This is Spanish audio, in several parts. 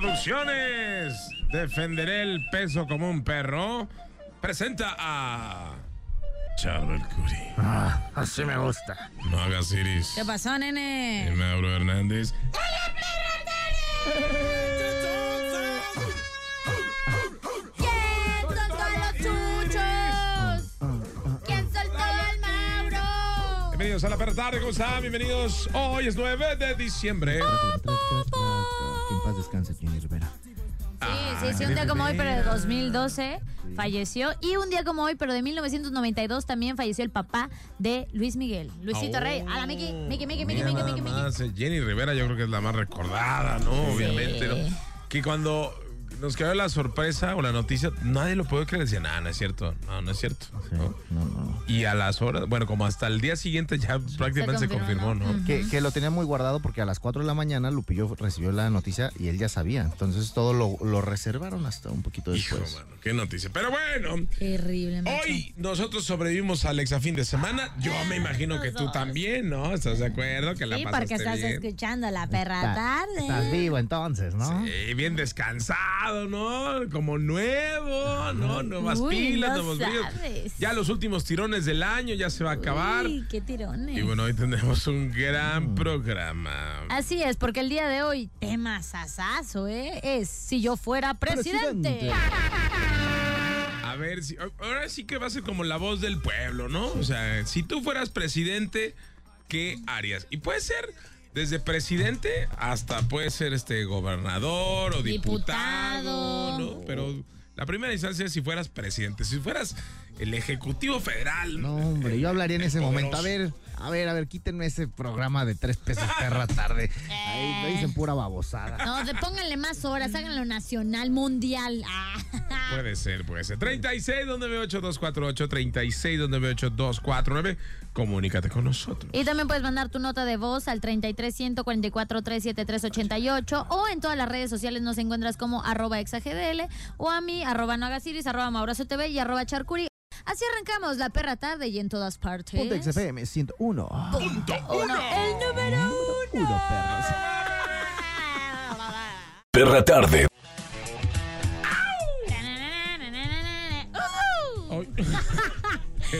Producciones. Defenderé el peso como un perro. Presenta a. Charbel Curry. Ah, así me gusta. No hagas iris. ¿Qué pasó, nene? Y Mauro Hernández. ¿Quién soltó los chuchos? ¿Quién soltó al Mauro? Bienvenidos a la tarde, ¿cómo están? Bienvenidos. Hoy es 9 de diciembre. Paz descanse, Jenny Rivera. Sí, sí, sí, un día como hoy, pero de 2012 falleció. Y un día como hoy, pero de 1992 también falleció el papá de Luis Miguel. Luisito Oh. Rey. A la Miki, Miki, Miki, Miki, Miki, Jenny Rivera yo creo que es la más recordada, ¿no? Obviamente, ¿no? Que cuando nos quedó la sorpresa o la noticia, nadie lo puede creer. Decía, no, no es cierto, no, no es cierto. ¿no? No, no. Y a las horas, bueno, como hasta el día siguiente ya prácticamente se confirmó, confirmó, ¿no? ¿no? Que, que lo tenía muy guardado porque a las 4 de la mañana Lupillo recibió la noticia y él ya sabía. Entonces todo lo, lo reservaron hasta un poquito Hijo, después. mano, qué noticia. Pero bueno, Terrible, macho. hoy nosotros sobrevivimos al exa fin de semana. Yo me imagino que tú también, ¿no? ¿Estás de acuerdo? Que la Sí, porque estás bien. escuchando la perra Está- tarde. Estás vivo entonces, ¿no? Sí, bien descansado, ¿no? Como nuevo, ¿no? Nuevas Uy, pilas, no nuevos sabes. Ya los últimos tirones del año ya se va a acabar. Uy, qué tirones. Y bueno, hoy tendremos un gran programa. Así es, porque el día de hoy, tema sasazo, ¿eh? Es si yo fuera presidente. Presidente. A ver, si, ahora sí que va a ser como la voz del pueblo, ¿no? O sea, si tú fueras presidente, ¿qué harías? Y puede ser desde presidente hasta puede ser este gobernador o diputado, Diputado. ¿no? Pero la primera instancia es si fueras presidente, si fueras el ejecutivo federal. No, hombre, yo hablaría en ese momento. A ver, a ver, a ver, quítenme ese programa de tres pesos perra tarde. Ahí me dicen pura babosada. No, de- pónganle más horas, háganlo nacional, mundial. Ah. Puede ser, puede ser. 36 donde ve 8248, 36 donde ve 8249. Comunícate con nosotros. Y también puedes mandar tu nota de voz al 33 144 37388 o en todas las redes sociales nos encuentras como arroba exagdl o a mí arroba no hagas iris, arroba maurazo tv y arroba charcuri. Así arrancamos la perra tarde y en todas partes. Ponte XFM 101. Punto uno. El número uno. Uno, perros. Perra Tarde.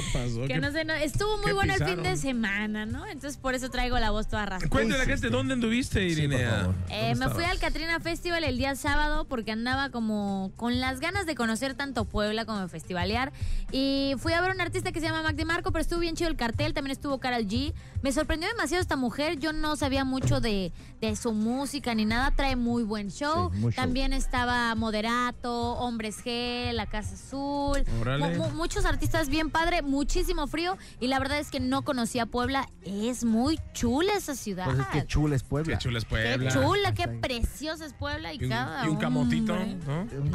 ¿Qué pasó? Que ¿Qué- no sé, no- estuvo muy bueno el fin de semana, ¿no? Entonces por eso traigo la voz toda raspada. Cuéntale a la gente dónde anduviste, Irinea. Eh, ¿Dónde me fui al? Katrina Festival el día sábado porque andaba como con las ganas de conocer tanto Puebla como festivalear. Y fui a ver a un artista que se llama Mac DeMarco, pero estuvo bien chido el cartel. También estuvo Carol G. Me sorprendió demasiado esta mujer. Yo no sabía mucho de, de su música ni nada. Trae muy buen show. Sí, muy show. También estaba Moderato, Hombres G, La Casa Azul. Muchos artistas bien padre, muchísimo frío. Y la verdad es que no conocía Puebla. Es muy chula esa ciudad. Pues es que chula es Puebla. Qué chula es Qué Puebla. chula, qué Está ahí. preciosa es Puebla y, Y un, cada y un camotito, hombre.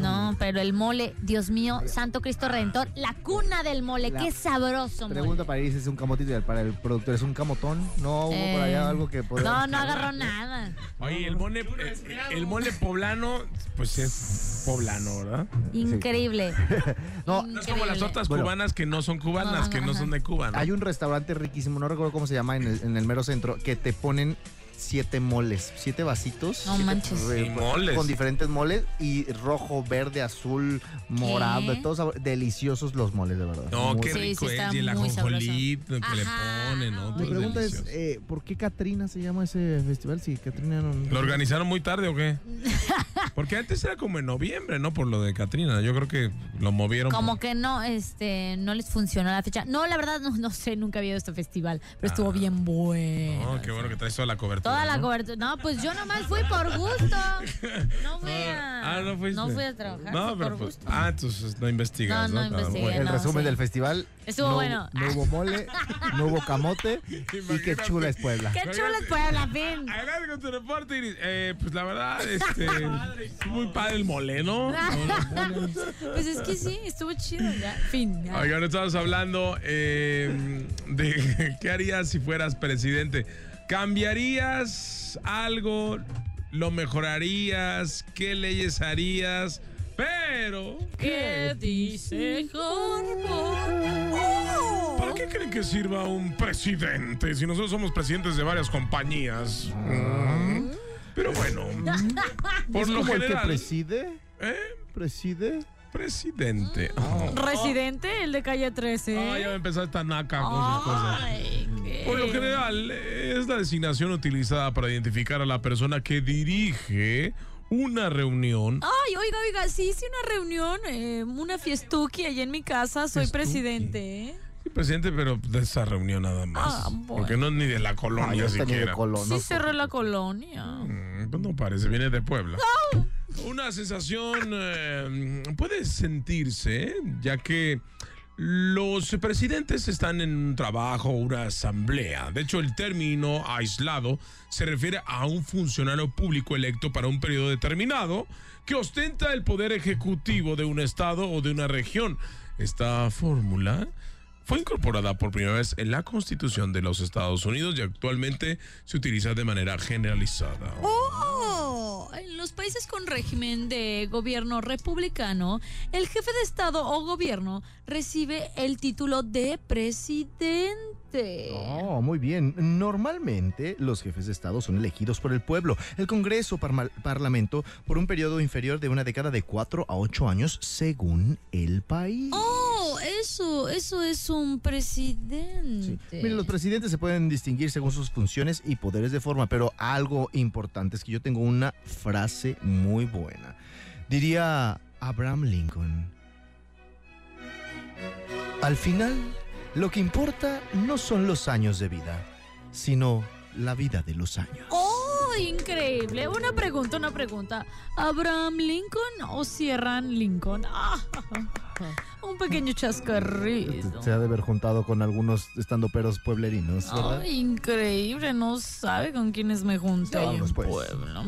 ¿no? No, pero el mole, Dios mío, Santo Cristo Redentor, la cuna del mole, La qué sabroso mole. Pregunta para Iris, ¿es un camotito y para el productor es un camotón? No, hubo por Eh, allá algo que. No, no agarró nada. Oye, el mole, eh, el mole poblano, pues es poblano, ¿verdad? Increíble. No, No es como las tortas Bueno. cubanas que no son cubanas, No, que no ajá. son de Cuba, ¿no? Hay un restaurante riquísimo, no recuerdo cómo se llama, en el, en el mero centro, que te ponen siete moles, siete vasitos. No siete- manches. Y moles. Con diferentes moles y rojo, verde, azul, morado, de todos sabores. Deliciosos los moles, de verdad. No, Muy- qué rico sí, es. Y el muy ajonjolito que le Ajá, ponen, ¿no? Mi pregunta es, eh, ¿por qué Catrina se llama ese festival? Si Catrina no... ¿Lo organizaron muy tarde o qué? Porque antes era como en noviembre, ¿no? Por lo de Katrina. Yo creo que lo movieron. Como que no, este, no les funcionó la fecha. No, la verdad, no, no sé, nunca había ido a este festival, pero estuvo bien bueno. Oh, qué bueno que traes toda la cobertura. Toda la ¿no? cobertura. No, pues yo nomás fui por gusto. No fui a. Ah, no fuiste. No fui a trabajar. No, pero por pues, gusto. ah, entonces no investigas, No, ¿no? no Ah, investigué. bueno. El no, resumen sí. del festival. Estuvo no, bueno. No hubo mole, no hubo camote y qué chula es Puebla. Qué chulo es Puebla, fin. Adelante con tu reporte, Iris. Eh, pues la verdad, este, es muy padre el mole, ¿no? Pues es que sí, estuvo chido ya. Fin. ya. Oigan, estamos hablando eh, de qué harías si fueras presidente. ¿Cambiarías algo? ¿Lo mejorarías? ¿Qué leyes harías? Pero, ¿Qué dice Jorge? ¿para qué creen que sirva un presidente si nosotros somos presidentes de varias compañías? Mm. Pero bueno, por ¿Es lo como el que general, preside? ¿eh? ¿Preside? presidente. Residente, el de calle 13. Ah, ya va a empezar esta naca con sus cosas. Ay, qué- Por lo general, es la designación utilizada para identificar a la persona que dirige una reunión. Ay, oiga, oiga, sí hice una reunión, eh, una fiestuki allá en mi casa, soy Fiestuki. presidente. ¿eh? Presidente, pero de esa reunión nada más. Ah, bueno. Porque no es ni de la Ah, colonia tenía de siquiera. Sí ¿no? cerró la colonia. Mm, pues no parece, viene de Puebla. Una sensación eh, puede sentirse, ya que los presidentes están en un trabajo, una asamblea. De hecho, el término aislado se refiere a un funcionario público electo para un periodo determinado que ostenta el poder ejecutivo de un estado o de una región. Esta fórmula fue incorporada por primera vez en la Constitución de los Estados Unidos y actualmente se utiliza de manera generalizada. Oh, en los países con régimen de gobierno republicano, el jefe de Estado o gobierno recibe el título de presidente. Oh, muy bien. Normalmente los jefes de Estado son elegidos por el pueblo, el Congreso parma- Parlamento, por un periodo inferior de una década de 4 a 8 años según el país. Oh, eso, eso es un Sí. presidente. Mire, los presidentes se pueden distinguir según sus funciones y poderes de forma, pero algo importante es que yo tengo una frase muy buena. Diría Abraham Lincoln. Al final, lo que importa no son los años de vida, sino la vida de los años. Increíble. Una pregunta, una pregunta. ¿Abraham Lincoln o cierran Lincoln? Ah, un pequeño chascarrillo. Se ha de haber juntado con algunos estandoperos pueblerinos, ¿verdad? Ay, increíble, no sabe con quiénes me junté Vámonos, en pues. Puebla.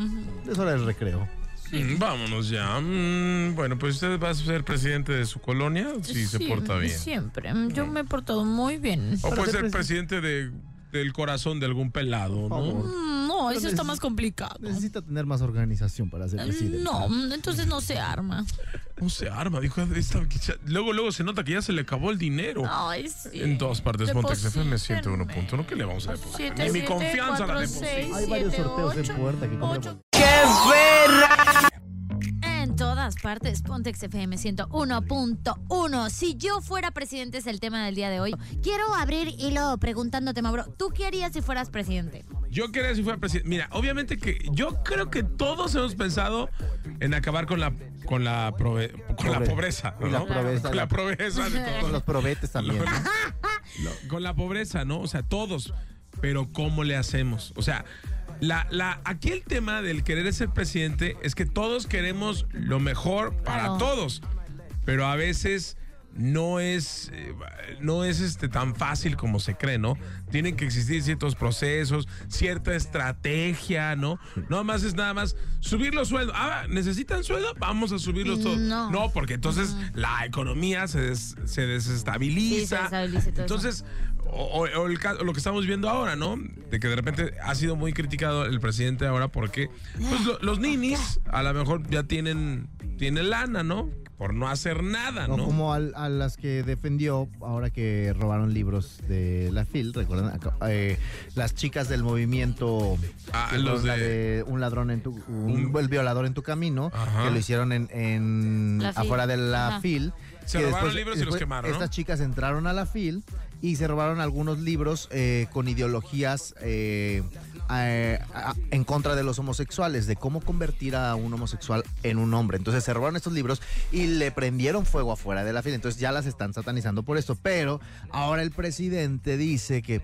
Es hora del recreo. Mm, Vámonos ya. Mm, bueno, pues usted va a ser presidente de su colonia si se porta bien. Siempre, yo me he portado muy bien. O puede ser presidente de, del corazón de algún pelado, Por ¿no? eso está más complicado. Necesita tener más organización para ser presidente. No, entonces no se arma. No se arma, dijo. esta- luego, luego se nota que ya se le acabó el dinero. Ay, sí. En todas partes, Pontex FM Deposítenme. 101.1, ¿qué le vamos a depositar? Siete, Ni mi confianza la cuatro, seis, Hay varios siete, sorteos en ocho, puerta que comprar ocho. boletos. En todas partes, Pontex FM 101.1. Si yo fuera presidente es el tema del día de hoy. Quiero abrir hilo preguntándote, Mauro, ¿tú qué harías si fueras presidente? Yo quería si fuera presidente. Mira, obviamente que yo creo que todos hemos pensado en acabar con la con la prove- con la Pobre- pobreza, y la ¿no? pobreza, Con la pobreza de todos. Con los probetes también. ¿no? Lo- con la pobreza, ¿no? O sea, todos. Pero ¿cómo le hacemos? O sea, la, la, aquí el tema del querer ser presidente es que todos queremos lo mejor para Claro. todos. Pero a veces no es, eh, no es este, tan fácil como se cree, ¿no? Tienen que existir ciertos procesos, cierta estrategia, ¿no? No más es nada más subir los sueldos. Ah, ¿necesitan sueldo? Vamos a subirlos todos. No. No, porque entonces la economía se, des- se desestabiliza. Sí, se desestabiliza todo entonces, o, el o lo que estamos viendo ahora, ¿no? De que de repente ha sido muy criticado el presidente ahora porque pues, lo- los ninis a lo mejor ya tienen, tienen lana, ¿no? Por no hacer nada, No, ¿no? como al- a, las que defendió ahora que robaron libros de la FIL, recuerdan eh, las chicas del movimiento Ah, los de- un ladrón en tu un, Un- el violador en tu camino, Ajá. que lo hicieron en, en afuera de la Ajá. FIL Se que robaron libros y los quemaron, ¿no? Estas chicas entraron a la FIL y se robaron algunos libros eh, con ideologías eh, a- en contra de los homosexuales, de cómo convertir a un homosexual en un hombre. Entonces se robaron estos libros y le prendieron fuego afuera de la FIL. Entonces ya las están satanizando por esto. Pero ahora el presidente dice que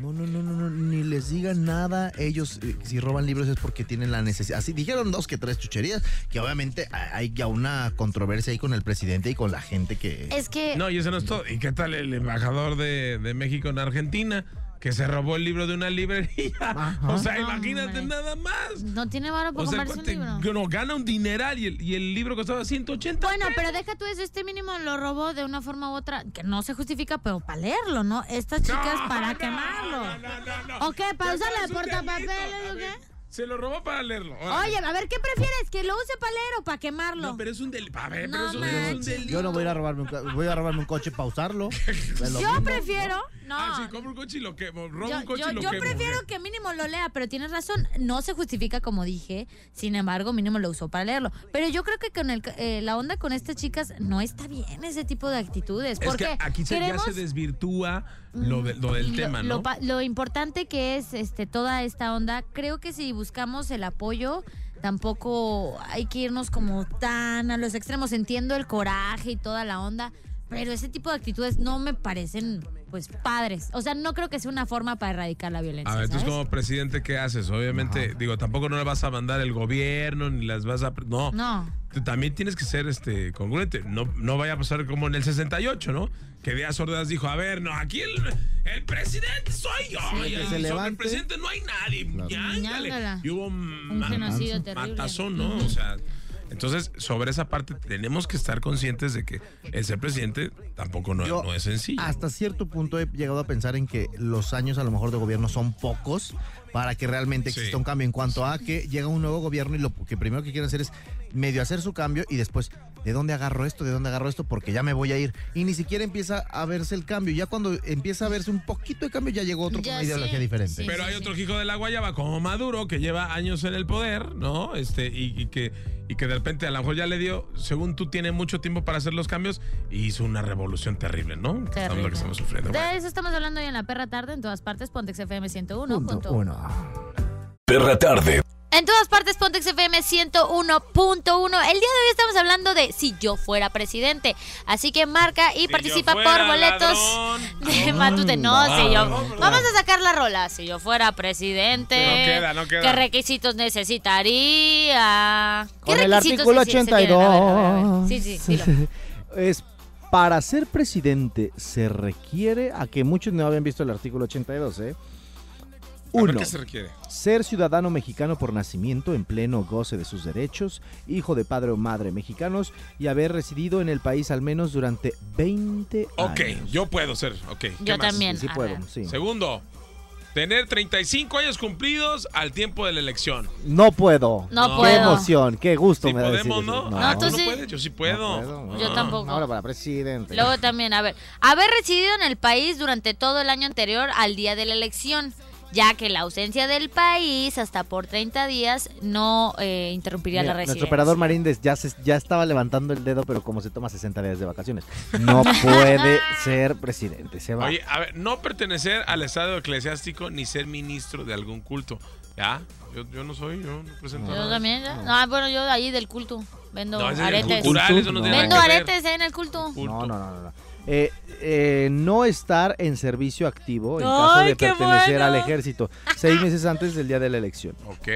no, no, no, no, no, ni les digan nada. Ellos, eh, si roban libros es porque tienen la necesidad. Así dijeron dos que tres chucherías, que obviamente ha- hay ya una controversia ahí con el presidente y con la gente que... Es que No, y eso no es todo. ¿Y qué tal el embajador de, de México en Argentina? Que se robó el libro de una librería. O sea, No, imagínate hombre. nada más. no tiene varo para O sea, comprarse un libro. no, gana un dineral y el, y el libro costaba 180 Bueno, pesos. pero deja tú eso, este mínimo lo robó de una forma u otra, que no se justifica, pero para leerlo, ¿no? Estas chicas No, para no, quemarlo. no, no, no, no. ¿O qué? ¿Para es de portapapeles o qué? Se lo robó para leerlo. órale. Oye, a ver, ¿qué prefieres? ¿Que lo use para leer o para quemarlo? No, pero es un delito. A ver, No pero eso es un manches. delito. Yo no voy a ir a robarme un, ca- voy a robarme un coche para usarlo. Es lo Yo mismo. prefiero. No. Ah, sí, compro un coche y lo quemo. Robo Yo, un coche yo- y lo yo quemo. prefiero que mínimo lo lea, pero tienes razón, no se justifica como dije, sin embargo, mínimo lo usó para leerlo. Pero yo creo que con el, eh, la onda con estas chicas no está bien ese tipo de actitudes, Es porque que aquí se, ya queremos- se desvirtúa lo, de- lo del lo- tema, lo ¿no? pa- Lo, importante que es este toda esta onda, creo que si buscamos el apoyo, tampoco hay que irnos como tan a los extremos. Entiendo el coraje y toda la onda, pero ese tipo de actitudes no me parecen pues padres. O sea, no creo que sea una forma para erradicar la violencia. A ver, entonces ¿sabes? como presidente, ¿qué haces? Obviamente, digo, tampoco no le vas a mandar el gobierno, ni las vas a... No, No. Tú también tienes que ser este congruente. No, no vaya a pasar como en el 68, ¿no? Que Díaz Ordaz dijo, a ver, no, aquí el, el presidente soy yo. Sí, y que el- se sobre levante. el presidente no hay nadie. Y hubo Un ma- genocidio terrible. matazón, ¿no? O sea, entonces, sobre esa parte tenemos que estar conscientes de que el ser presidente tampoco no, Yo no es sencillo. Hasta cierto punto he llegado a pensar en que los años a lo mejor de gobierno son pocos para que realmente Sí. exista un cambio en cuanto a que llega un nuevo gobierno y lo que primero que quieren hacer es medio hacer su cambio y después ¿de dónde agarro esto? ¿De dónde agarro esto? Porque ya me voy a ir. Y ni siquiera empieza a verse el cambio. Ya cuando empieza a verse un poquito de cambio ya llegó otro con una ideología diferente. sí. Pero hay otro hijo de la guayaba como Maduro que lleva años en el poder, ¿no? Este, y, y que, y que de repente a lo mejor ya le dio, según tú, tiene mucho tiempo para hacer los cambios y hizo una revolución terrible, ¿no? Que estamos- lo que estamos sufriendo. De Bueno. eso estamos hablando hoy en la perra tarde, en todas partes, Pontex FM 101. Punto punto uno. Perra tarde. En todas partes, Pontex FM 101.1. El día de hoy estamos hablando de si yo fuera presidente. Así que marca y Si participa por boletos ladrón. de Matute. No, si yo. Vamos a sacar la rola. Si yo fuera presidente. No queda, no queda. ¿Qué requisitos necesitaría? ¿Qué Con el artículo se- se tienen? A ver, a ver, a ver. 82. Sí, sí, dilo. Es para ser presidente se requiere a que muchos no habían visto el artículo 82, ¿eh? A ver Uno, qué se requiere. ser ciudadano mexicano por nacimiento en pleno goce de sus derechos, hijo de padre o madre mexicanos y haber residido en el país al menos durante 20 Ok, años. yo puedo ser. Ok. ¿qué Yo más? también. Sí, sí puedo, sí. Segundo, tener 35 años cumplidos al tiempo de la elección. No puedo. No No. Qué puedo. emoción, qué gusto Sí me da decir podemos. ¿no? No, Ah, tú no sí. puedes, yo sí puedo. No puedo. Yo tampoco. Ahora para presidente. Luego también, a ver, haber residido en el país durante todo el año anterior al día de la elección, ya que la ausencia del país hasta por 30 días no eh, interrumpiría Mira, la residencia. nuestro operador Marínez ya, se, ya estaba levantando el dedo, pero como se toma 60 días de vacaciones, no puede ser presidente. Se va. Oye, a ver, no pertenecer al estado eclesiástico ni ser ministro de algún culto. ¿Ya? Yo, yo no soy, yo no presento Yo nada. también, ¿ya? No, bueno, yo de ahí del culto. Vendo No, aretes. cultural, no tiene Vendo nada que ver. aretes eh, en el culto. Culto. no, no, no, no. No. Eh, eh, no estar en servicio activo en caso de pertenecer bueno. al ejército seis meses antes del día de la elección. Ok.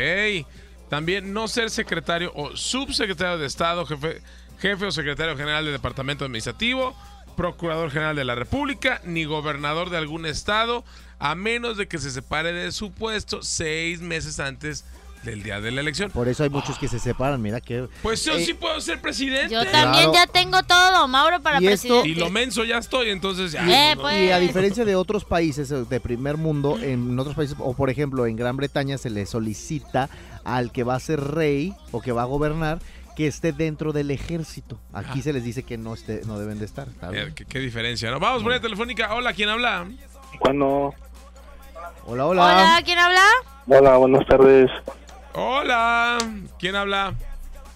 También no ser secretario o subsecretario de Estado, jefe, jefe o secretario general del Departamento Administrativo, procurador general de la República, ni gobernador de algún estado, a menos de que se separe de su puesto seis meses antes del día de la elección. Por eso hay muchos que se separan. Mira que. Pues yo Eh, sí puedo ser presidente. Yo también Claro. ya tengo todo, Mauro, para Y esto- presidente. Y lo menso ya estoy, entonces ya. Eh, ¿no? pues. Y a diferencia de otros países eh, de primer mundo, en otros países, o por ejemplo en Gran Bretaña, se le solicita al que va a ser rey o que va a gobernar que esté dentro del ejército. Aquí Ah. se les dice que no esté, no deben de estar. Eh, ¿Qué, qué diferencia, ¿no? Vamos, poner telefónica. Hola, ¿quién habla? Bueno, Hola, hola. Hola, ¿quién habla? hola, buenas tardes. Hola, ¿quién habla?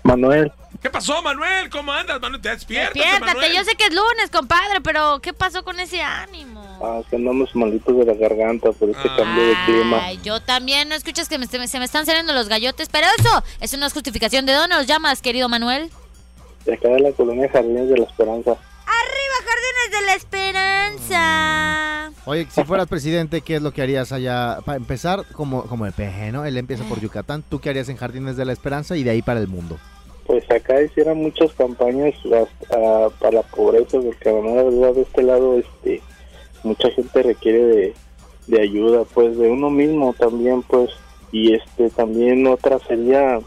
Manuel, ¿Qué pasó, Manuel? ¿Cómo andas, Manuel? Despiértate, Despiértate, Manuel. yo sé que es lunes, compadre, pero ¿qué pasó con ese ánimo? Ah, que andamos malitos de la garganta por este cambio de clima. Ay, yo también, ¿no escuchas que me, se me están saliendo los gallotes? Pero eso, eso no es justificación. ¿De dónde nos llamas, querido Manuel? De acá de la colonia Jardines de la Esperanza. Arriba, Jardines de la Esperanza. Oye, si fueras presidente, ¿qué es lo que harías allá? Para empezar, como, como el peje, ¿no? Él empieza por Yucatán. ¿Tú qué harías en Jardines de la Esperanza y de ahí para el mundo? Pues acá hicieron muchas campañas ah, para la pobreza, porque la verdad de este lado este mucha gente requiere de, de ayuda, pues de uno mismo también, pues. Y este también otra sería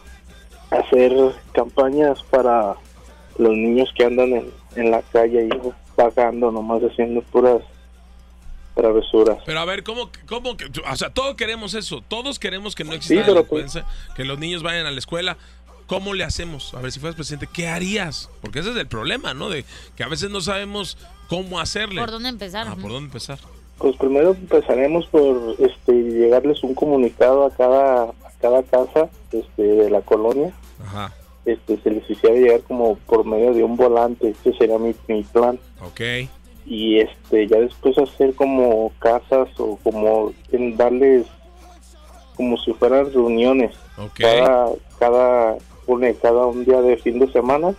hacer campañas para los niños que andan en, en la calle y pagando, nomás haciendo puras travesuras. Pero a ver, ¿cómo, cómo que, o sea, todos queremos eso, todos queremos que no exista Sí, la pues- que los niños vayan a la escuela. ¿Cómo le hacemos? A ver, si fueras presidente, ¿qué harías? Porque ese es el problema, ¿no? De que a veces no sabemos cómo hacerle. ¿Por dónde empezar? Ah. ¿por dónde empezar? Pues primero empezaremos por este llegarles un comunicado a cada a cada casa este de la colonia. Ajá, Este se les hiciera llegar como por medio de un volante, ese sería mi, mi plan. ok. Y este ya después hacer como casas o como en darles como si fueran reuniones Ok. cada cada pone cada un día de fin de semana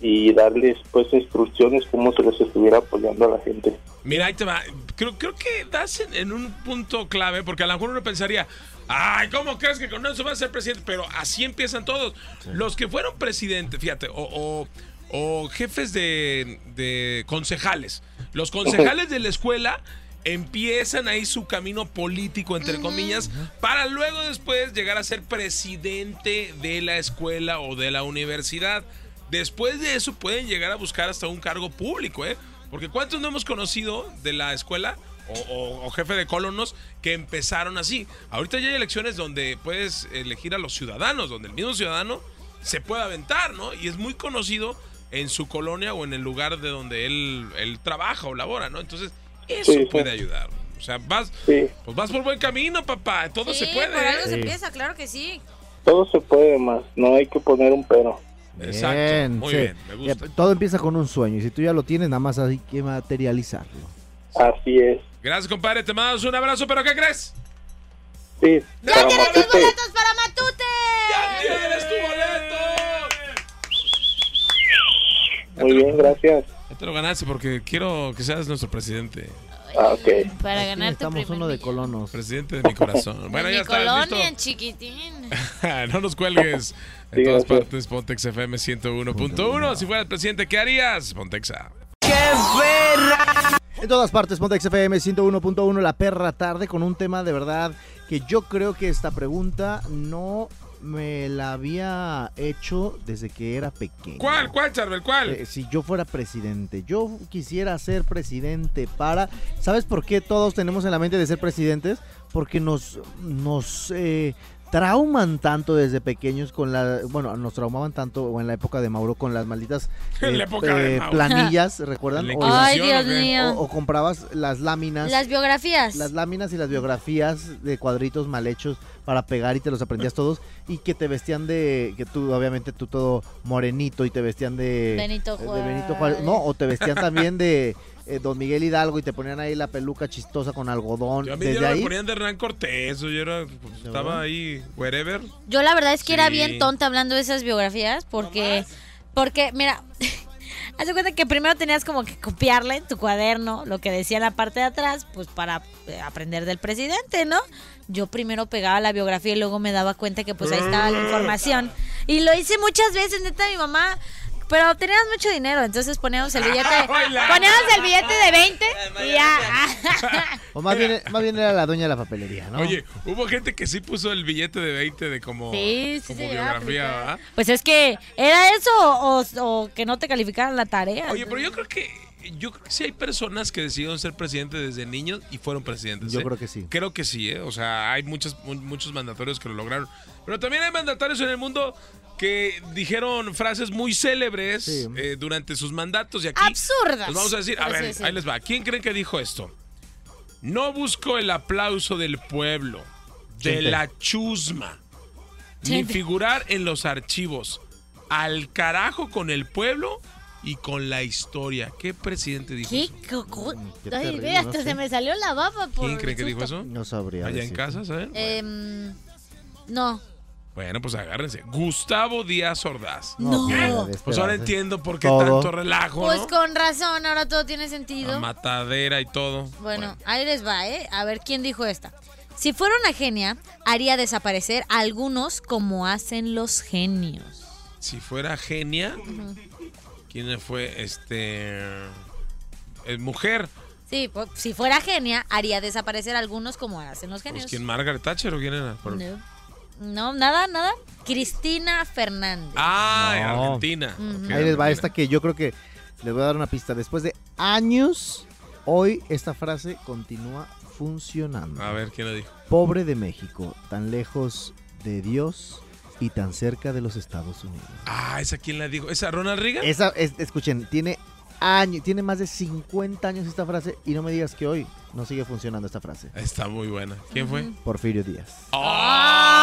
y darles pues instrucciones como se les estuviera apoyando a la gente. Mira, ahí te va. Creo, creo que das en, en un punto clave, porque a lo mejor uno pensaría, ay, ¿cómo crees que con eso va a ser presidente? Pero así empiezan todos. Los que fueron presidentes, fíjate, o, o- o jefes de, de concejales. Los concejales de la escuela empiezan ahí su camino político, entre comillas, para luego después llegar a ser presidente de la escuela o de la universidad. Después de eso pueden llegar a buscar hasta un cargo público, ¿eh? Porque ¿cuántos no hemos conocido de la escuela o, o- o jefe de colonos que empezaron así? Ahorita ya hay elecciones donde puedes elegir a los ciudadanos, donde el mismo ciudadano se puede aventar, ¿no? Y es muy conocido en su colonia o en el lugar de donde él, él trabaja o labora, ¿no? Entonces, eso Sí, sí. puede ayudar. O sea, vas, Sí. pues vas por buen camino, papá. Todo Sí, se puede. por algo ¿eh? se Sí. empieza, claro que sí. Todo se puede más, no hay que poner un pero. Exacto. Bien, Muy sí. bien, me gusta. Todo empieza con un sueño y si tú ya lo tienes, nada más hay que materializarlo. Así es. Gracias, compadre. Te mandamos un abrazo, pero ¿qué crees? Sí, ¡Ya tienes tus Matute. boletos para Matute! ¡Ya tienes tu boleto! Muy bien, gracias. Ya te lo ganaste porque quiero que seas nuestro presidente. Ah, ok. Para ganar primer uno de colonos. Presidente de mi corazón. Bueno, De ya mi está, colonia, listo. chiquitín. no nos cuelgues. En Sí, todas gracias. partes, Pontex FM 101.1. Si fueras presidente, ¿qué harías? Pontexa. En todas partes, Pontex FM 101.1, la perra tarde, con un tema de verdad que yo creo que esta pregunta no me la había hecho desde que era pequeño. ¿Cuál? ¿Cuál, Charbel? ¿Cuál? Eh, si yo fuera presidente, yo quisiera ser presidente para... ¿Sabes por qué todos tenemos en la mente de ser presidentes? Porque nos, nos eh, trauman tanto desde pequeños con la... Bueno, nos traumaban tanto o en la época de Mauro con las malditas eh, la época de eh, Mauro. planillas, ¿recuerdan? O, Ay, Dios ¿o qué? mío. o- o comprabas las láminas. Las biografías. Las láminas y las biografías de cuadritos mal hechos para pegar y te los aprendías todos y que te vestían de que tú obviamente tú todo morenito y te vestían de Benito eh, de Benito Juárez, Juárez. no, o te vestían también de eh, Don Miguel Hidalgo y te ponían ahí la peluca chistosa con algodón. Yo a mí Desde ya me ahí ponían de Hernán Cortés. o Yo era, pues, estaba ahí, wherever. Yo la verdad es que era bien tonta hablando de esas biografías porque, porque mira, haz de cuenta que primero tenías como que copiarle en tu cuaderno lo que decía en la parte de atrás, pues para eh, aprender del presidente, ¿no? Yo primero pegaba la biografía y luego me daba cuenta que pues ahí estaba la información. Y lo hice muchas veces, neta, mi mamá... Pero teníamos mucho dinero, entonces poníamos el billete, poníamos el billete de 20 y ya. O más bien, más bien era la dueña de la papelería, ¿no? Oye, hubo gente que sí puso el billete de 20 de como, Sí, sí como biografía. ¿verdad? Pues es que era eso o, o que no te calificaran la tarea. Oye, pero yo creo que yo creo que sí hay personas que decidieron ser presidente desde niños y fueron presidentes. Yo ¿eh? creo que sí. Creo que sí, ¿eh? O sea, hay muchos, mu- muchos mandatorios que lo lograron. Pero también hay mandatarios en el mundo que dijeron frases muy célebres Sí. eh, durante sus mandatos y aquí Absurdas. los vamos a decir, a ver, ahí les va. ¿Quién creen que dijo esto? No busco el aplauso del pueblo, de Chente. la chusma, ni figurar en los archivos. al carajo con el pueblo y con la historia. ¿Qué presidente dijo ¿Qué? eso? qué Ay, terrible, ve, hasta no sé. se me salió la baba por ¿Quién cree que dijo eso? No sabría. Allá en casa, ¿saben? Em, no. Bueno, pues agárrense. Gustavo Díaz Ordaz. No. pues, Pues ahora entiendo por qué Todo. tanto relajo, Pues ¿no? con razón, ahora todo tiene La sentido. matadera y todo. Bueno, ahí les va, ¿eh? A ver quién dijo esta. Si fuera una genia, haría desaparecer a algunos como hacen los genios. Si fuera genia, ¿quién fue? Este. Es mujer. Sí, pues, si fuera genia, haría desaparecer a algunos como hacen los Pues, genios. ¿Quién? ¿Margaret Thatcher o quién era? Por- No. No, nada, nada. Cristina Fernández. Ah, No. Argentina. Ok, Ahí les va Argentina. esta que yo creo que les voy a dar una pista. Después de años, hoy esta frase continúa funcionando. A ver, ¿quién lo dijo? Pobre de México, tan lejos de Dios y tan cerca de los Estados Unidos. Ah, ¿esa quién la dijo? ¿Esa Ronald Reagan? Esa, es- escuchen, tiene años, tiene más de 50 años esta frase y no me digas que hoy no sigue funcionando esta frase. Está muy buena. ¿Quién fue? Porfirio Díaz. ¡Ah!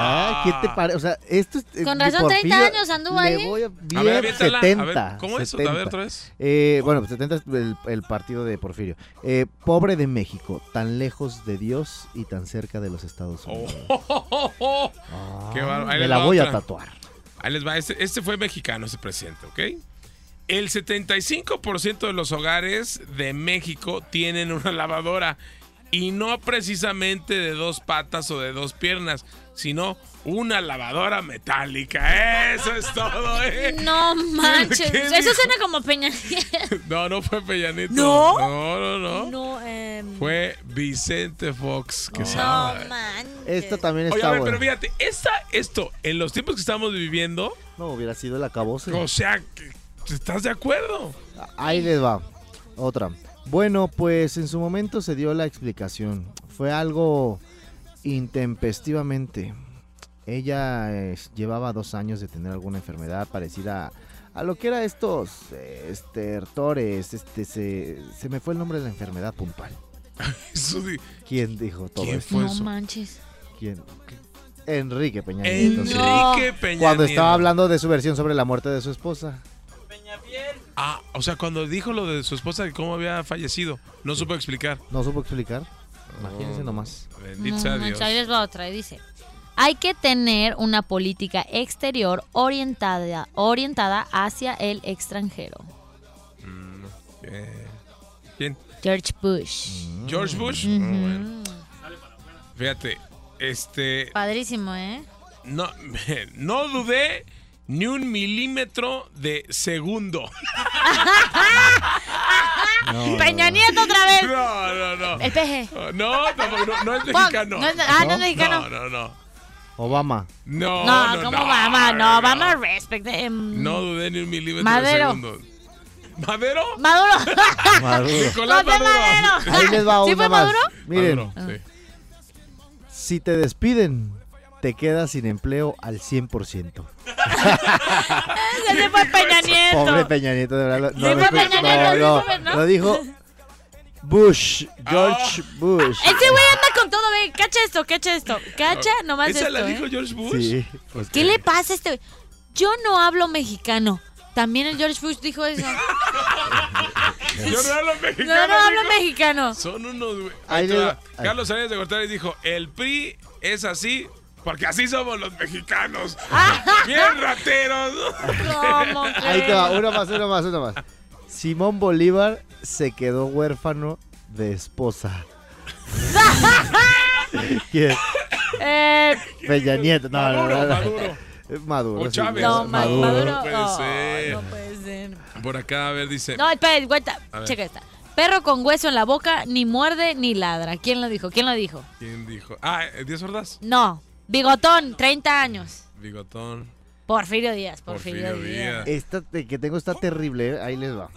Ah, ¿Qué te parece? O sea, esto es. eh, Con razón, 30 Porfirio años anduvo le ahí. voy a, A ver, bien, aviéntala. 70. A ver, ¿cómo es? A 70. ver, otra vez. Eh, bueno, pues 70 es el, el partido de Porfirio. Eh, pobre de México, tan lejos de Dios y tan cerca de los Estados Unidos. oh, oh, oh, oh. Ah, Qué. Ahí me les la va voy a tatuar. Ahí les va. Este, este fue mexicano, ese presidente, ¿ok? El 75% de los hogares de México tienen una lavadora. Y no precisamente de dos patas o de dos piernas, sino una lavadora metálica. Eso es todo, ¿eh? No manches. ¿Qué Eso dijo? suena como Peña Nieto. No, no fue Peñanito. ¿No? No, no, no. No, em, Fue Vicente Fox que no sabe. manches. Esta también Oye, está a ver, buena. pero fíjate, esta, esto, en los tiempos que estamos viviendo, No, hubiera sido el acabose. o sea, que- ¿estás de acuerdo? Ahí les va. Otra. Bueno, pues en su momento se dio la explicación. Fue algo intempestivamente. Ella eh, llevaba dos años de tener alguna enfermedad parecida a lo que era estos eh, estertores. Este, se, se me fue el nombre de la enfermedad puntual. ¿Quién dijo todo ¿Quién esto? fue No eso? manches. ¿Quién? Enrique Peña Nieto. sí. Enrique Peña Cuando estaba hablando de su versión sobre la muerte de su esposa. Ah, o sea, cuando dijo lo de su esposa y cómo había fallecido, no supo explicar. ¿No supo explicar? Imagínense nomás. Bendito sea Dios. ahí les va otra. y Dice, hay que tener una política exterior orientada, orientada hacia el extranjero. Mm, ¿Quién? George Bush. ¿George Bush? Oh, bueno. Fíjate, este. Padrísimo, ¿eh? No, no dudé ni un milímetro de segundo. No, Peña Nieto otra vez. No, no, no. El peje. No, tampoco, no, no es Fuck, mexicano. no ah, no es mexicano. No, no, no. Obama. No, No, no, ¿cómo no, vamos? No, vamos a respect. em, No dudé ni un milímetro Madero. de segundo. ¿Madero? Maduro. Maduro. Nicolás Maduro. Madero. Ahí les va ¿Sí fue más. Maduro? Miren, Maduro, sí. si te despiden, te quedas sin empleo al 100%. Ese fue Peña Nieto. Pobre Peña Nieto, de verdad. No, lo fue Peña Nieto, no. Lo dijo Bush, George Ah. Bush. Ese güey anda con todo, ve. Cacha esto, cacha esto. Cacha nomás ¿Esa esto. la ¿eh? dijo George Bush? Sí, pues ¿Qué le pasa a este güey? Yo no hablo mexicano. También el George Bush dijo eso. Yo no hablo mexicano. No, no hablo mexicano. Son unos... güey. Carlos Arias de Gortari dijo, el PRI es así porque así somos los mexicanos. Bien rateros. ¿Cómo Ahí te va, una más, una más, una más. Simón Bolívar se quedó huérfano de esposa. ¿Quién? Eh, Peña Nieto. No, no, Maduro, no, no. Maduro. Maduro. O sí, Chávez. no, Ma- Maduro. Maduro. No puede ser. no puede ser. Por acá, a ver, dice... No, espera, cuenta. Checa esta. Perro con hueso en la boca, ni muerde ni ladra. ¿Quién lo dijo? ¿Quién lo dijo? ¿Quién dijo? Ah, ¿Díaz Ordaz? No. Bigotón, 30 años. Bigotón. Porfirio Díaz, Porfirio, Porfirio Díaz. Díaz. Esta te- que tengo está terrible, ¿eh? ahí les va.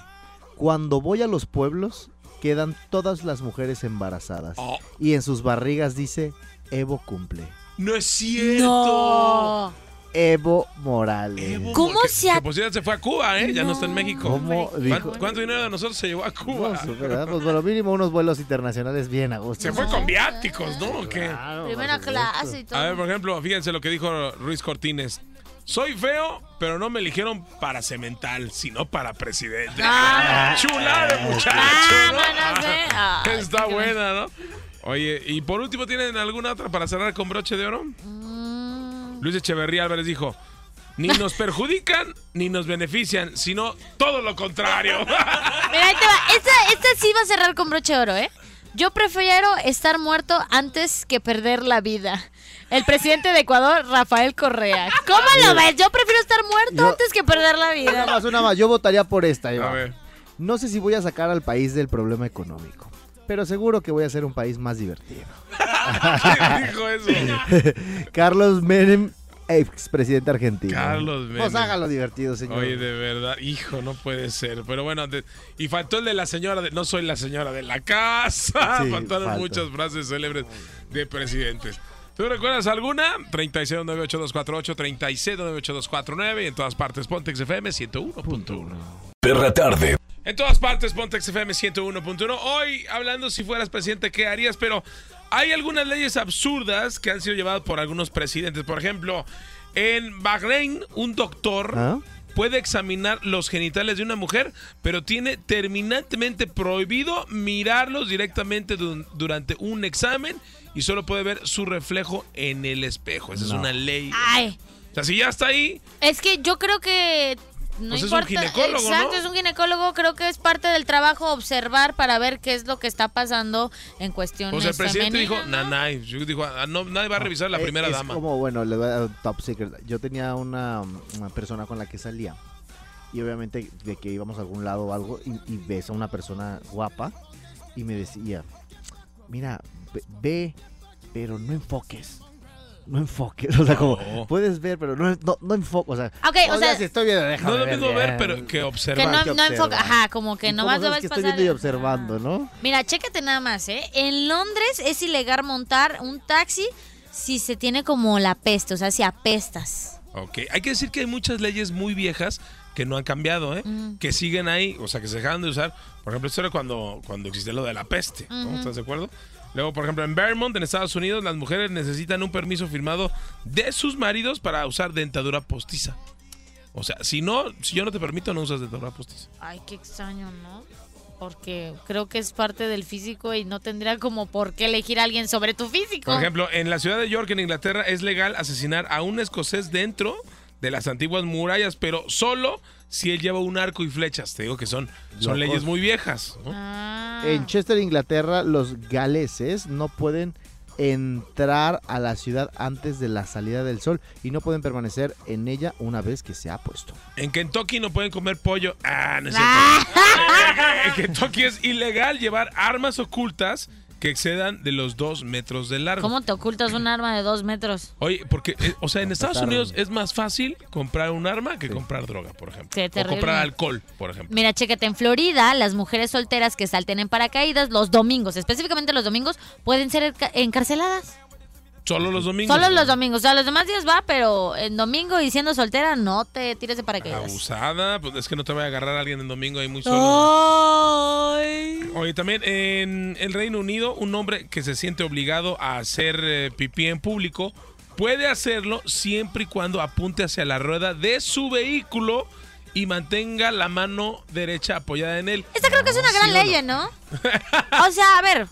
Cuando voy a los pueblos, quedan todas las mujeres embarazadas. Oh, Y en sus barrigas dice, Evo cumple. no es cierto. No. Evo Morales. Evo, ¿Cómo que- se ha- Que por cierto se fue a Cuba, ¿eh? Ya no, está en México. ¿Cómo hombre. dijo? ¿Cuánto, dinero de nosotros se llevó a Cuba? No, su- ¿verdad? Pues por lo mínimo unos vuelos internacionales bien a gusto. Se fue con viáticos, ¿no? Claro, Primera clase y todo. A ver, por ejemplo, fíjense lo que dijo Ruiz Cortines. Soy feo, pero no me eligieron para cemental, sino para presidente. Ah. Chula de muchacho, Ah, ¿no? Está buena, ¿no? Oye, y por último, ¿tienen alguna otra para cerrar con broche de oro? Mm, Luis Echeverría Álvarez dijo, ni nos perjudican ni nos benefician, sino todo lo contrario. Mira, ahí te va. Esta, esta sí va a cerrar con broche de oro, ¿eh? Yo prefiero estar muerto antes que perder la vida. El presidente de Ecuador, Rafael Correa. ¿Cómo lo ves? Yo prefiero estar muerto Yo- antes que perder la Una vida. más, una más. Yo votaría por esta, A Iván. ver. No sé si voy a sacar al país del problema económico, pero seguro que voy a hacer un país más divertido. ¿Quién dijo eso? Carlos Menem, expresidente argentino. Carlos Menem. Pues hágalo divertido, señor. Oye, de verdad, hijo, no puede ser. Pero bueno, de- y faltó el de la señora de, no soy la señora de la casa. Sí, Faltaron falta. muchas frases célebres de presidentes. ¿Tú recuerdas alguna? 36982248, 36982249 y en todas partes Pontex FM 101.1. Perra tarde. En todas partes, Pontex FM 101.1. Hoy, hablando si fueras presidente, ¿qué harías? Pero hay algunas leyes absurdas que han sido llevadas por algunos presidentes. Por ejemplo, en Bahrein, un doctor ¿Ah? puede examinar los genitales de una mujer, pero tiene terminantemente prohibido mirarlos directamente du- durante un examen y solo puede ver su reflejo en el espejo. Esa es una ley. Ay, O sea, si ya está ahí, es que yo creo que no Pues es un importa. ginecólogo, Exacto, ¿no? es un ginecólogo. Creo que es parte del trabajo observar para ver qué es lo que está pasando en cuestiones pues el presidente dijo, ¿no? nanay. Dijo, "Ah, no, nadie va a revisar la Eh, primera es dama. como, bueno, le voy a dar un top secret. Yo tenía una, una persona con la que salía. Y obviamente de que íbamos a algún lado o algo y, y ves a una persona guapa y me decía, mira, ve, ve, pero no enfoques. No enfoques. O sea, como, No. puedes ver, pero no, no, no enfoques. O sea, Ok, o sea, si estoy viendo, déjame No es lo mismo ver, bien. pero que Que observar. no, que no enfoca, observa. ajá, como que ¿Y nomás cómo lo sabes ves que pasar. estoy viendo y observando, ¿no? Mira, chécate nada más, ¿eh? En Londres es ilegal montar un taxi si se tiene como la peste, o sea, si apestas. Ok, hay que decir que hay muchas leyes muy viejas que no han cambiado, ¿eh? Que siguen ahí, o sea, que se dejaron de usar. Por ejemplo, esto era cuando, cuando existía lo de la peste, ¿no? Ujú. ¿Estás de acuerdo? Luego, por ejemplo, en Vermont, en Estados Unidos, las mujeres necesitan un permiso firmado de sus maridos para usar dentadura postiza. O sea, si no, si yo no te permito, no usas dentadura postiza. Ay, qué extraño, ¿no? Porque creo que es parte del físico y no tendría como por qué elegir a alguien sobre tu físico. Por ejemplo, en la ciudad de York, en Inglaterra, es legal asesinar a un escocés dentro de las antiguas murallas, pero solo si él lleva un arco y flechas. Te digo que son, son Locos. leyes muy viejas. ¿no? Ah. En Chester, Inglaterra, los galeses no pueden entrar a la ciudad antes de la salida del sol y no pueden permanecer en ella una vez que se ha puesto. En Kentucky no pueden comer pollo. Ah, no es Ah. cierto. en Kentucky es ilegal llevar armas ocultas que excedan de los dos metros de largo. ¿Cómo te ocultas un arma de dos metros? Oye, porque, eh, o sea, en Estados. Unidos es más fácil comprar un arma que comprar droga, por ejemplo. Qué o terrible. comprar alcohol, por ejemplo. Mira, chécate, en Florida, las mujeres solteras que salten en paracaídas los domingos, específicamente los domingos, pueden ser enca- encarceladas. Solo los domingos. Solo los domingos. O sea, los demás días va, pero el domingo y siendo soltera, no te tires de paracaídas. Abusada, pues es que no te vaya a agarrar a alguien el domingo ahí muy solo. Ay. Oye, también en el Reino Unido, un hombre que se siente obligado a hacer eh, pipí en público puede hacerlo siempre y cuando apunte hacia la rueda de su vehículo y mantenga la mano derecha apoyada en él. Esta creo que es una gran ¿Sí o no? ley, ¿no? O sea, a ver.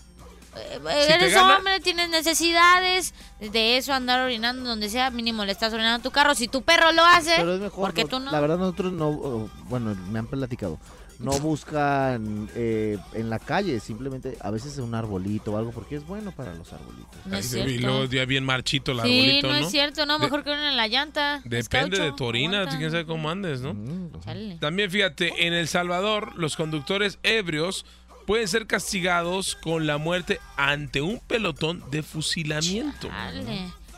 Eh, Si Eres gana- hombre, tienes necesidades de eso, andar orinando donde sea, mínimo le estás orinando a tu carro. Si tu perro lo hace, Pero es mejor. ¿por qué no- tú no? La verdad, nosotros no. Bueno, me han platicado. No buscan eh, en la calle, simplemente a veces un arbolito o algo, porque es bueno para los arbolitos. No es y luego ya bien marchito el Sí, arbolito, no, ¿no? es cierto, no, De- mejor que uno en la llanta. Depende de tu orina, aguanta. quién sabe cómo andes, ¿no? Mm. También fíjate, en El Salvador los conductores ebrios pueden ser castigados con la muerte ante un pelotón de fusilamiento.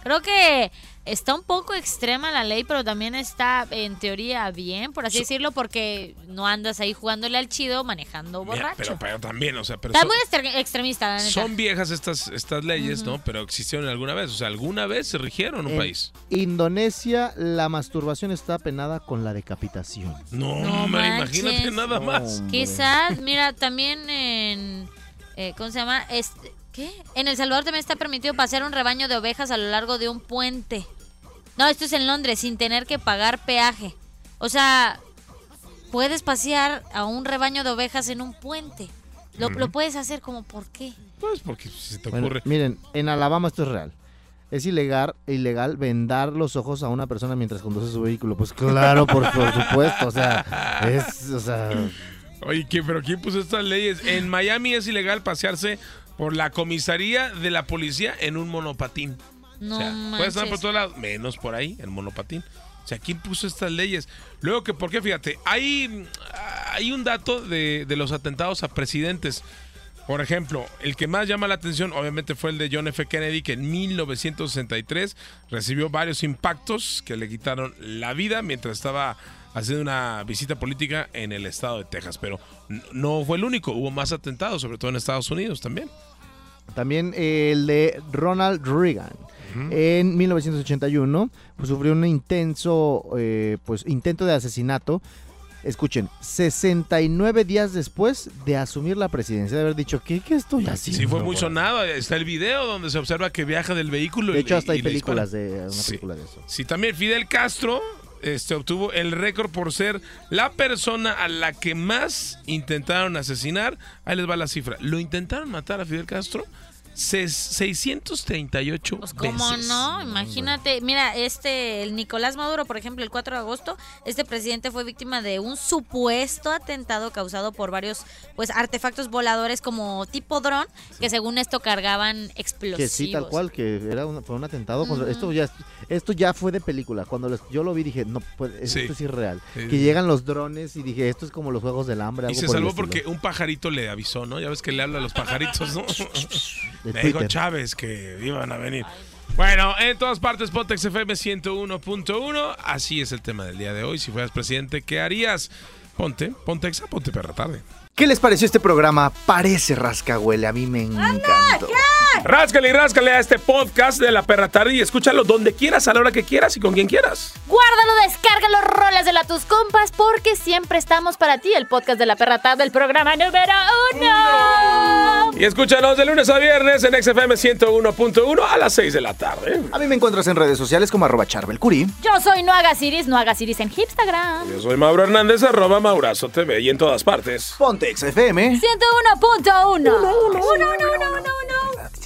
Creo que está un poco extrema la ley, pero también está en teoría bien, por así So- decirlo, porque no andas ahí jugándole al chido manejando Mira, borracho. pero, pero también, o sea, pero está son, muy extremista, la neta. son viejas estas, estas leyes, ¿no? Pero existieron alguna vez, o sea, alguna vez se rigieron en un En país. Indonesia, la masturbación está penada con la decapitación. No, No hombre, manches. imagínate nada más. Hombre. Quizás, mira, también en... eh, ¿Cómo se llama? Este, ¿Qué? En El Salvador también está permitido pasear un rebaño de ovejas a lo largo de un puente. No, esto es en Londres, sin tener que pagar peaje. O sea, puedes pasear a un rebaño de ovejas en un puente. Lo, lo puedes hacer como, ¿por qué? Pues porque se te Bueno, ocurre. miren, en Alabama esto es real. Es ilegal, ilegal vendar los ojos a una persona mientras conduce su vehículo. Pues claro, por, por supuesto. O sea, es, o sea, Oye, ¿quién, pero ¿quién puso estas leyes? En Miami es ilegal pasearse por la comisaría de la policía en un monopatín. No o sea, puedes andar por todos lados, menos por ahí, en monopatín. O sea, ¿quién puso estas leyes? Luego que, ¿por qué? Fíjate, hay, hay un dato de, de los atentados a presidentes. Por ejemplo, el que más llama la atención obviamente fue el de John F. Kennedy, que en 1963 recibió varios impactos que le quitaron la vida mientras estaba haciendo una visita política en el estado de Texas. Pero no fue el único, hubo más atentados, sobre todo en Estados Unidos también. también el de Ronald Reagan. En 1981 pues, sufrió un intenso eh, pues, intento de asesinato. Escuchen, 69 días después de asumir la presidencia, de haber dicho, ¿qué, qué estoy haciendo? Sí, fue muy güey?" sonado. Está el video donde se observa que viaja del vehículo. De y- hecho, hasta y hay películas de una Sí. película de eso. Sí, también Fidel Castro este, obtuvo el récord por ser la persona a la que más intentaron asesinar. Ahí les va la cifra. Lo intentaron matar a Fidel Castro 638 Pues cómo veces. no, imagínate, mira, este, el Nicolás Maduro, por ejemplo, el 4 de agosto, este presidente fue víctima de un supuesto atentado causado por varios, pues, artefactos voladores como tipo dron, que según esto cargaban explosivos. Que sí, tal cual, que era un, fue un atentado. contra- esto, ya, esto ya fue de película. Cuando los- yo lo vi dije, no, puede- esto Sí. es irreal. Sí. Que llegan los drones y dije, esto es como los Juegos del Hambre. Y algo se por el salvó porque un pajarito le avisó, ¿no? Ya ves que le habla a los pajaritos, ¿no? De Le dijo. Chávez que iban a venir. Bueno, en todas partes, Pontex FM 101.1. Así es el tema del día de hoy. Si fueras presidente, ¿qué harías? Ponte, Pontexa, ponte perra tarde. ¿Qué les pareció este programa? Parece rascahuele, a mí me encantó. Ráscale y ráscale a este podcast de La Perra Tarde y escúchalo donde quieras, a la hora que quieras y con quien quieras. Guárdalo, descárgalo, rolas de la tus compas, porque siempre estamos para ti, el podcast de La Perra Tarde, el programa número uno. Y escúchanos de lunes a viernes en XFM 101.1 a las 6 de la tarde. A mí me encuentras en redes sociales como arroba charbelcuri. Yo soy No Hagas Iris, en Instagram. Yo soy Mauro Hernández, arroba Maurazo TV y en todas partes. Ponte XFM 101.1. 101.1.